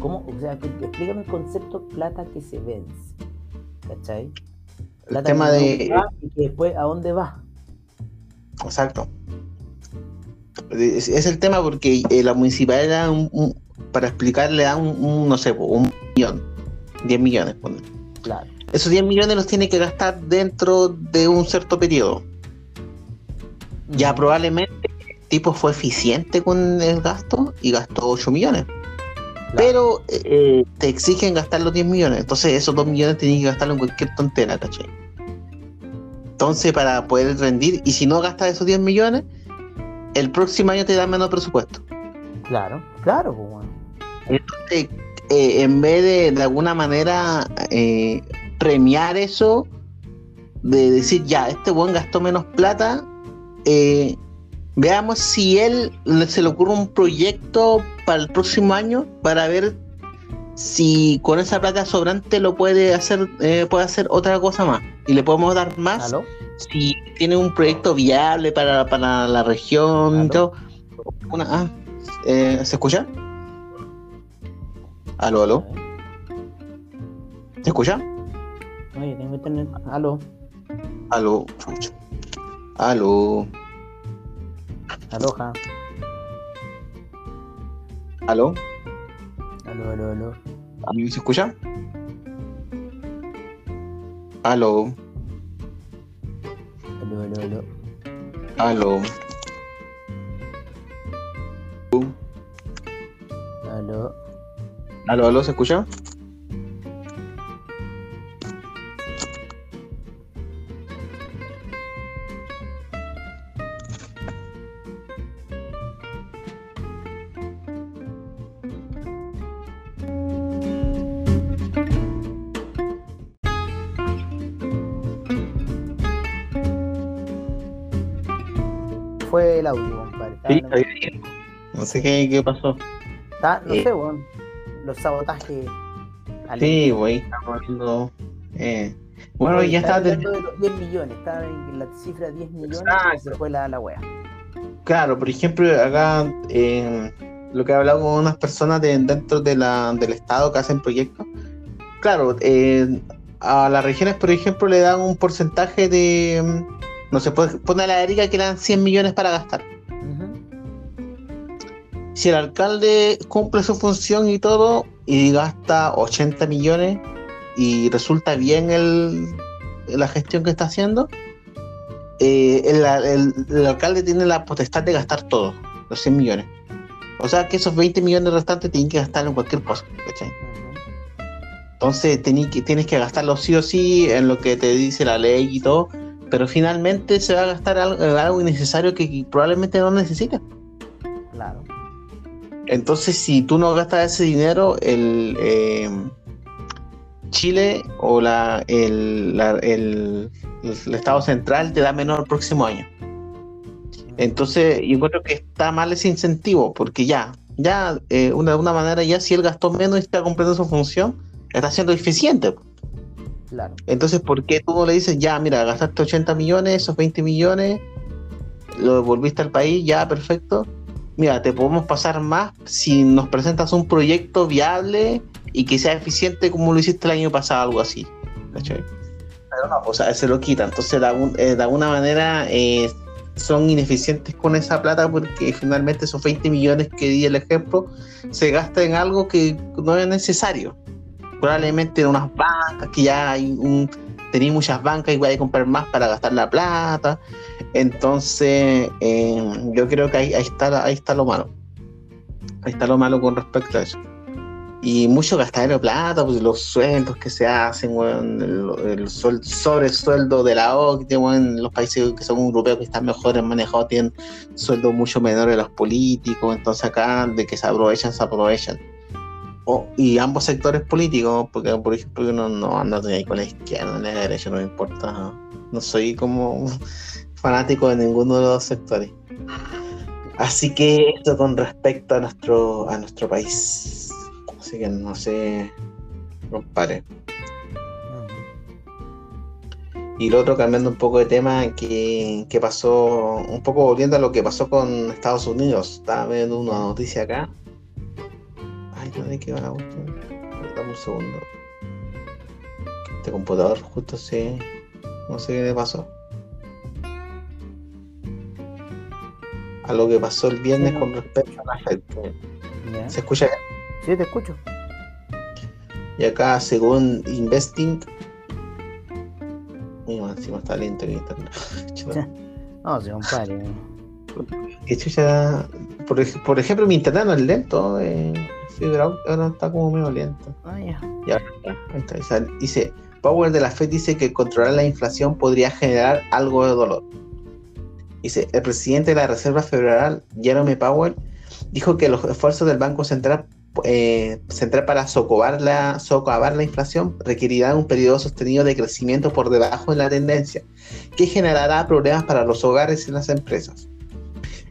¿Cómo? O sea, explícame el concepto plata que se vence. ¿Cachai? Plata el tema de. y que después, ¿a dónde va? Exacto. Es, el tema porque eh, la municipalidad, un, para explicarle, da un, no sé, un millón, 10 millones. Claro. Esos 10 millones los tiene que gastar dentro de un cierto periodo. Ya probablemente el tipo fue eficiente con el gasto y gastó 8 millones pero eh, te exigen gastar los 10 millones. Entonces esos 2 millones tienes que gastarlo en cualquier tontera, ¿cachai? Entonces para poder rendir, y si no gastas esos 10 millones, el próximo año te dan menos presupuesto. Claro, claro, pues bueno. Entonces, eh, en vez de de alguna manera eh, premiar eso, de decir, ya, este buen gastó menos plata, eh, veamos si él se le ocurre un proyecto para el próximo año para ver si con esa plata sobrante lo puede hacer, eh, puede hacer otra cosa más y le podemos dar más si tiene un proyecto viable para, para la región y todo. Una, ah, eh, ¿Se escucha? Aló, aló. ¿Se escucha? Oye, tengo internet. Aló. Aló. Aló. Aloha. Aló. Aló, aló, aló. ¿Se escucha? Aló. Aló, aló, aló. Aló. Aló. Aló, aló, ¿se escucha? No sé qué, qué pasó. está- no Eh. sé, weón. Los sabotajes. Sí, güey, estamos viendo. Eh. Bueno, ya está. hablando de los 10 millones. Estaba en la cifra 10 millones y Exacto. se fue la, la wea. Claro, por ejemplo, acá eh, lo que he hablado con unas personas de- dentro de la, del Estado que hacen proyectos. Claro, eh, a las regiones, por ejemplo, le dan un porcentaje de. No se puede pone a la Erika que le dan 100 millones para gastar. Si el alcalde cumple su función y todo y gasta 80 millones y resulta bien el, la gestión que está haciendo, eh, el, alcalde tiene la potestad de gastar todo, los 100 millones. O sea que esos 20 millones restantes tienen que gastar en cualquier cosa. ¿cachai? Entonces que, tienes que gastarlo sí o sí en lo que te dice la ley y todo, pero finalmente se va a gastar algo, algo innecesario que probablemente no necesitas. Claro. Entonces, si tú no gastas ese dinero, el eh, Chile o la, el, la- el- el Estado central te da menos el próximo año. Entonces, yo encuentro que está mal ese incentivo, porque ya, ya, eh, una, de una manera, ya si él gastó menos y está cumpliendo su función, está siendo eficiente. Claro. Entonces, ¿por qué tú no le dices, ya, mira, gastaste 80 millones, esos 20 millones, lo devolviste al país, ya, perfecto. Mira, te podemos pasar más si nos presentas un proyecto viable y que sea eficiente como lo hiciste el año pasado, algo así. ¿Cachai? Pero no, o sea, se lo quita. Entonces, de, algún- eh, de alguna manera, eh, son ineficientes con esa plata porque finalmente esos 20 millones que di el ejemplo se gastan en algo que no es necesario probablemente en unas bancas, que ya hay un, tenéis muchas bancas y vais a comprar más para gastar la plata. Entonces, eh, yo creo que ahí, ahí, está, ahí está lo malo. Ahí está lo malo con respecto a eso. Y mucho gastadero de plata, pues los sueldos que se hacen, weón, el, el suel- sobresueldo de la OCDE, weón, los países que son europeos que están mejores manejados tienen sueldos mucho menores de los políticos, entonces acá de que se aprovechan, se aprovechan o- y ambos sectores políticos, porque por ejemplo yo no, no ando ahí con la izquierda ni la derecha, no me importa, No soy como fanático de ninguno de los dos sectores. Así que esto con respecto a nuestro, a nuestro país. Así que no sé, compadre. Y lo otro, cambiando un poco de tema, que, que pasó, un poco volviendo a lo que pasó con Estados Unidos. Estaba viendo una noticia acá. Ay, no sé qué va la cuestión. Dame un segundo. Este computador justo se. No sé qué le pasó. A lo que pasó el viernes Sí. con respecto a la. Ya. ¿Se escucha? Sí, te escucho. Y acá, según Investing. Mira, encima está lento el internet. No. Que chucha, por, ej- por ejemplo, mi internet no es lento. Eh, fibra ahora está como medio lento. Ah, ya. Está, ahí está. Dice, Power de la Fed dice que controlar la inflación podría generar algo de dolor. El presidente de la Reserva Federal, Jerome Powell, dijo que los esfuerzos del Banco Central eh, para socavar la, socavar la inflación requerirá un periodo sostenido de crecimiento por debajo de la tendencia, que generará problemas para los hogares y las empresas.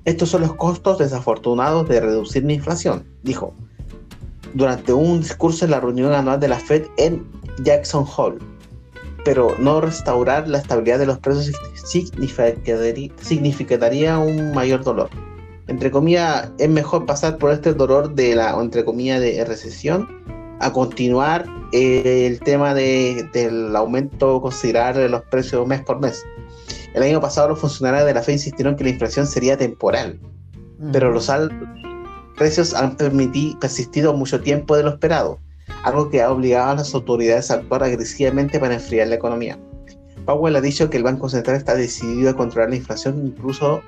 Estos son los costos desafortunados de reducir la inflación, dijo durante un discurso en la reunión anual de la Fed en Jackson Hole. Pero no restaurar la estabilidad de los precios significaría un mayor dolor. Entre comillas, es mejor pasar por este dolor de la, entre comillas, de recesión, a continuar eh, el tema de, del aumento considerable de los precios mes por mes. El año pasado los funcionarios de la FED insistieron que la inflación sería temporal, pero los precios han persistido mucho tiempo de lo esperado, algo que ha obligado a las autoridades a actuar agresivamente para enfriar la economía. Powell ha dicho que el Banco Central está decidido a controlar la inflación incluso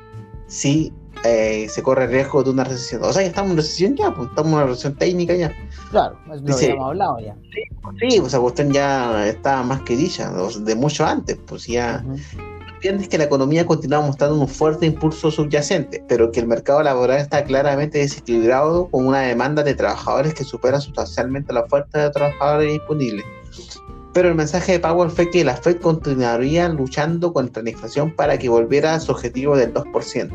si eh, se corre el riesgo de una recesión. O sea, ya estamos en recesión ya, pues, estamos en una recesión técnica ya. Claro, es lo que hemos hablado ya. Sí, sí pues esa cuestión ya está más que dicha, de mucho antes, pues ya. Entiendes que la economía continúa mostrando un fuerte impulso subyacente, pero que el mercado laboral está claramente desequilibrado con una demanda de trabajadores que supera sustancialmente la oferta de trabajadores disponibles. Pero el mensaje de Powell fue que la Fed continuaría luchando contra la inflación para que volviera a su objetivo del 2%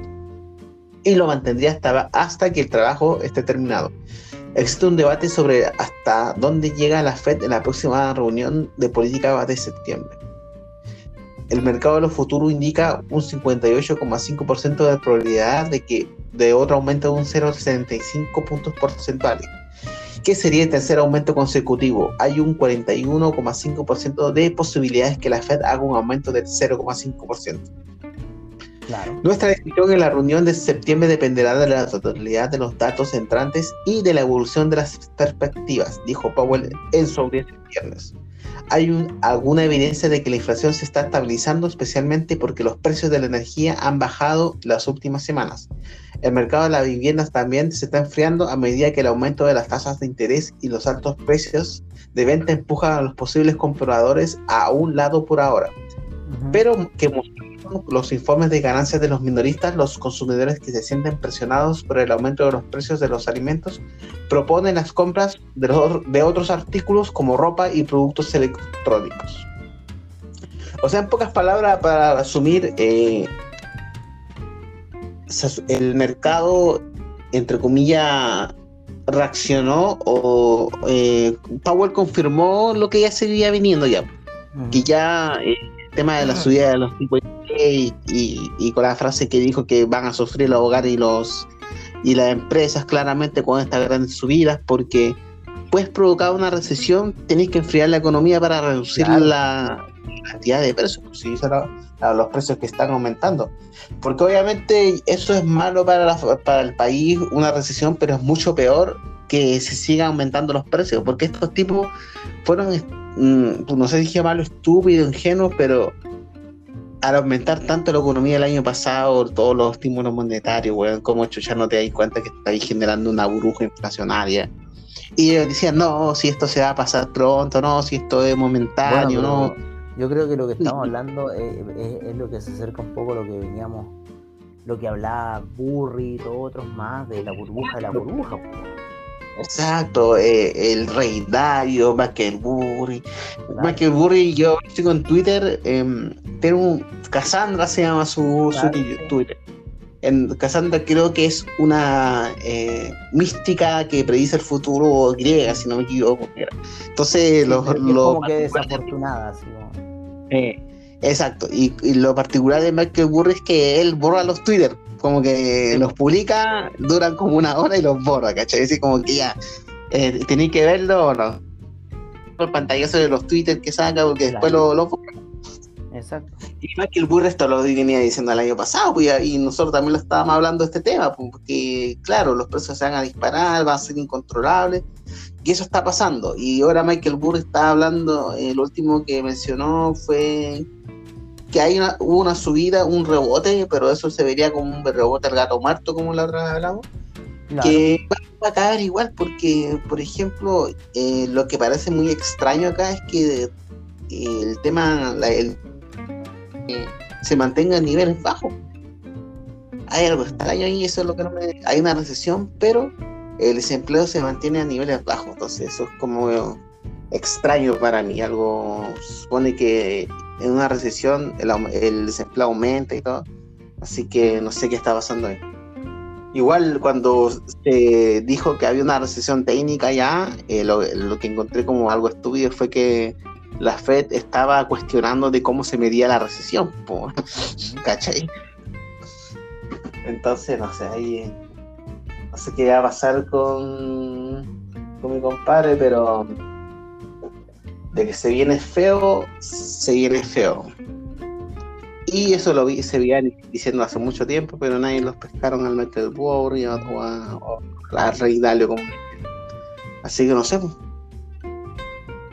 y lo mantendría hasta, hasta que el trabajo esté terminado. Existe un debate sobre hasta dónde llega la Fed en la próxima reunión de política de septiembre. El mercado de los futuros indica un 58,5% de probabilidad de que de otro aumento de un 0,75 puntos porcentuales, que sería el tercer aumento consecutivo. Hay un 41,5% de posibilidades que la Fed haga un aumento del 0,5%. Nuestra decisión en la reunión de septiembre dependerá de la totalidad de los datos entrantes y de la evolución de las perspectivas, dijo Powell en su audiencia el viernes. Hay alguna evidencia de que la inflación se está estabilizando, especialmente porque los precios de la energía han bajado las últimas semanas. El mercado de las viviendas también se está enfriando a medida que el aumento de las tasas de interés y los altos precios de venta empujan a los posibles compradores a un lado por ahora. Pero que los informes de ganancias de los minoristas, los consumidores que se sienten presionados por el aumento de los precios de los alimentos proponen las compras de, de otros artículos como ropa y productos electrónicos. O sea, en pocas palabras, para resumir, eh, el mercado, entre comillas, reaccionó o eh, Powell confirmó lo que ya se iba viniendo ya. Que ya eh, el tema de la subida de los tipos y, con la frase que dijo que van a sufrir los hogares y los y las empresas claramente con estas grandes subidas porque puedes provocar una recesión, tenéis que enfriar la economía para reducir la cantidad de precios, pues, los precios que están aumentando. Porque obviamente eso es malo para, para el país, una recesión, pero es mucho peor que se sigan aumentando los precios, porque estos tipos fueron, mm, no sé si dije malo, estúpido, ingenuo, pero al aumentar tanto la economía el año pasado, todos los estímulos monetarios, weón, como ya no te das cuenta que estáis generando una burbuja inflacionaria. Y ellos decían, no, si esto se va a pasar pronto, no, si esto es momentáneo, no. Yo creo que lo que estamos hablando es, lo que se acerca un poco a lo que veníamos, lo que hablaba Burry y todos otros más de la burbuja de la burbuja. Exacto, eh, el Rey Dario, Michael Burry. Michael Burry, yo sigo en Twitter, eh, un, Cassandra se llama su, Twitter. En Cassandra creo que es una eh, mística que predice el futuro griega, si no me equivoco. Entonces, lo, como que desafortunada. Exacto, y, y, lo particular de Michael Burry es que él borra los Twitter como que los publica, duran como una hora y los borra, ¿cachai? Así como que ya, eh, tenéis que verlo o no. El pantallazo de los Twitter que saca, porque después lo, lo borra. Exacto. Y más que el burro esto lo venía diciendo el año pasado, pues, y nosotros también lo estábamos hablando de este tema, pues, porque claro, los precios se van a disparar, van a ser incontrolables, y eso está pasando. Y ahora Michael Burr está hablando, el último que mencionó fue que hay una, hubo una subida, un rebote, pero eso se vería como un rebote al gato muerto, como la otra vez hablamos, que va a caer igual, porque, por ejemplo, eh, lo que parece muy extraño acá es que eh, el tema eh, se mantenga a niveles bajos. Hay algo extraño ahí, eso es lo que no me... Hay una recesión, pero el desempleo se mantiene a niveles bajos. Entonces, eso es como extraño para mí. Algo supone que en una recesión el, desempleo aumenta y todo. Así que no sé qué está pasando ahí. Igual cuando se dijo que había una recesión técnica ya, eh, lo, que encontré como algo estúpido fue que la Fed estaba cuestionando de cómo se medía la recesión, ¿cachai? Entonces, no sé, ahí no sé qué va a pasar con, con mi compadre, pero de que se viene feo, se viene feo. Y eso lo vi, se veía diciendo hace mucho tiempo, pero nadie los pescaron al Michael Bowery o a, la Rey Dalio. Como... Así que no sé.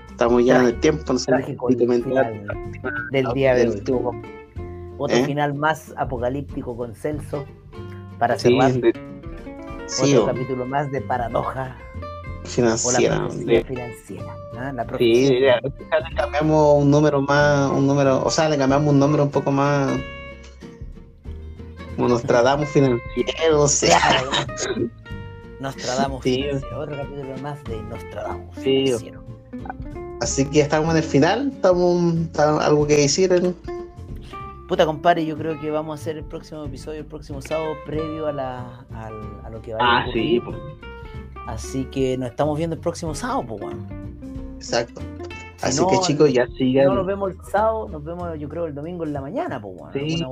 Estamos ya en el tiempo, no sé del día de hoy. Otro ¿Eh? final más apocalíptico con Celso para cerrar. Sí, otro capítulo más de paradoja financiera. financiera. sí, le cambiamos un número más, un número, o sea, le cambiamos un nombre un poco más como Nostradamus financiero, o sea. Nostradamus sí. financiero, otro capítulo más de Nostradamus financiero. Así que estamos en el final, estamos, algo que decir. Puta compadre, yo creo que vamos a hacer el próximo episodio, el próximo sábado, previo a, la, a, lo que va a Ah, sí, pues. Así que nos estamos viendo el próximo sábado, pues, bueno. Exacto. Así que chicos, ya sigan. no nos vemos el sábado, nos vemos yo creo el domingo en la mañana, pues, bueno. Sí.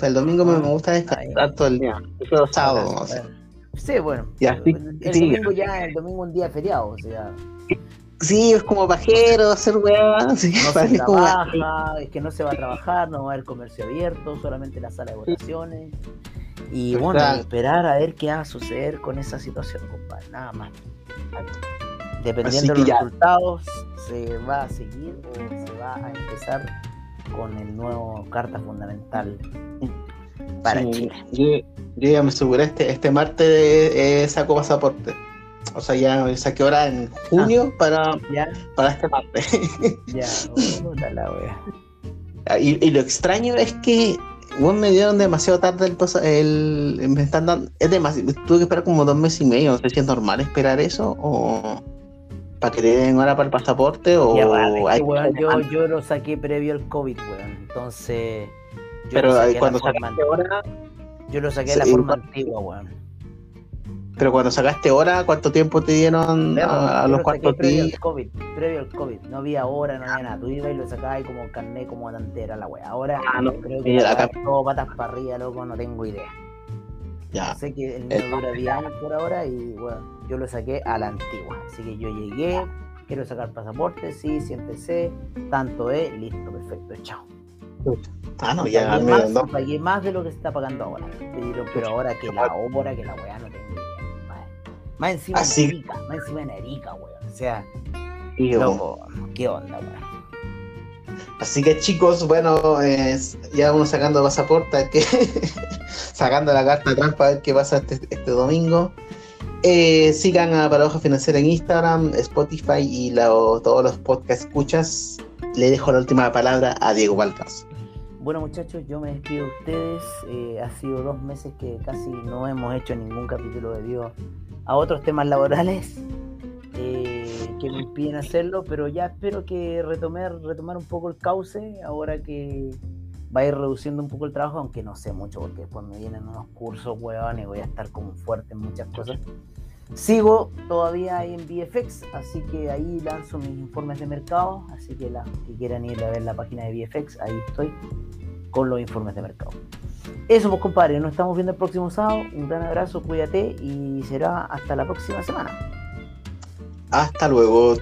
El domingo me, gusta descansar todo el día. Pero sábado, Sí, bueno. Ya, el, domingo ya, el domingo un día feriado, o sea. Sí, es como bajero, hacer weá. no se trabaja, es que no se va a trabajar, no va a haber comercio abierto, solamente la sala de votaciones. Y bueno, esperar a ver qué va a suceder con esa situación, compadre, nada más. Dependiendo de los resultados, se va a seguir o se va a empezar con el nuevo Carta Fundamental para Chile. Yo, ya me aseguré, este, este martes eh, saco pasaporte. O sea, ya saqué hora en junio ah, para, para este martes. ya, la wea. Y, y, lo extraño es que bueno, me dieron demasiado tarde el, el me están dando, es demasiado, tuve que esperar como dos meses y medio, no sé si es normal esperar eso o para que te den hora para el pasaporte o yo, yo lo saqué previo al COVID, weón, entonces pero cuando sacaste hora yo lo saqué de la forma antigua, weón. Pero cuando sacaste hora, ¿cuánto tiempo te dieron a, los cuartos días? Previo al COVID, previo al COVID, no había hora, no había nada. Tú ibas y lo sacabas y como carné, como delantera la wea. Ahora ah, no, creo que acá... todo patas para arriba, loco, no tengo idea. Ya. Sé que el mío dura 10 años por ahora y bueno, yo lo saqué a la antigua. Así que yo llegué, quiero sacar pasaporte, sí, siéntese, tanto es, listo, perfecto, chao. Ah, no, ya pagué más, pagué más de lo que se está pagando ahora. Pero, pero ahora que la hora, que la weá no más encima en Erika, más encima en Erika, weón. O sea, loco, qué onda, weón. Así que chicos, bueno, ya uno sacando pasaporte, que sacando la carta de trampa a ver qué pasa este, este domingo. Eh, sigan a Paradoja Financiera en Instagram, Spotify y todos los podcast escuchas. Le dejo la última palabra a Diego Valcas. Bueno muchachos, yo me despido de ustedes. Eh, ha sido dos meses que casi no hemos hecho ningún capítulo de Dios a otros temas laborales eh, que me impiden hacerlo, pero ya espero que retomar, retomar un poco el cauce ahora que va a ir reduciendo un poco el trabajo, aunque no sé mucho porque después me vienen unos cursos, weón, y voy a estar como fuerte en muchas cosas. Sigo todavía ahí en VFX, así que ahí lanzo mis informes de mercado, así que las que quieran ir a ver la página de VFX, ahí estoy con los informes de mercado. Eso pues compadre, nos estamos viendo el próximo sábado. Un gran abrazo, cuídate y será hasta la próxima semana. Hasta luego.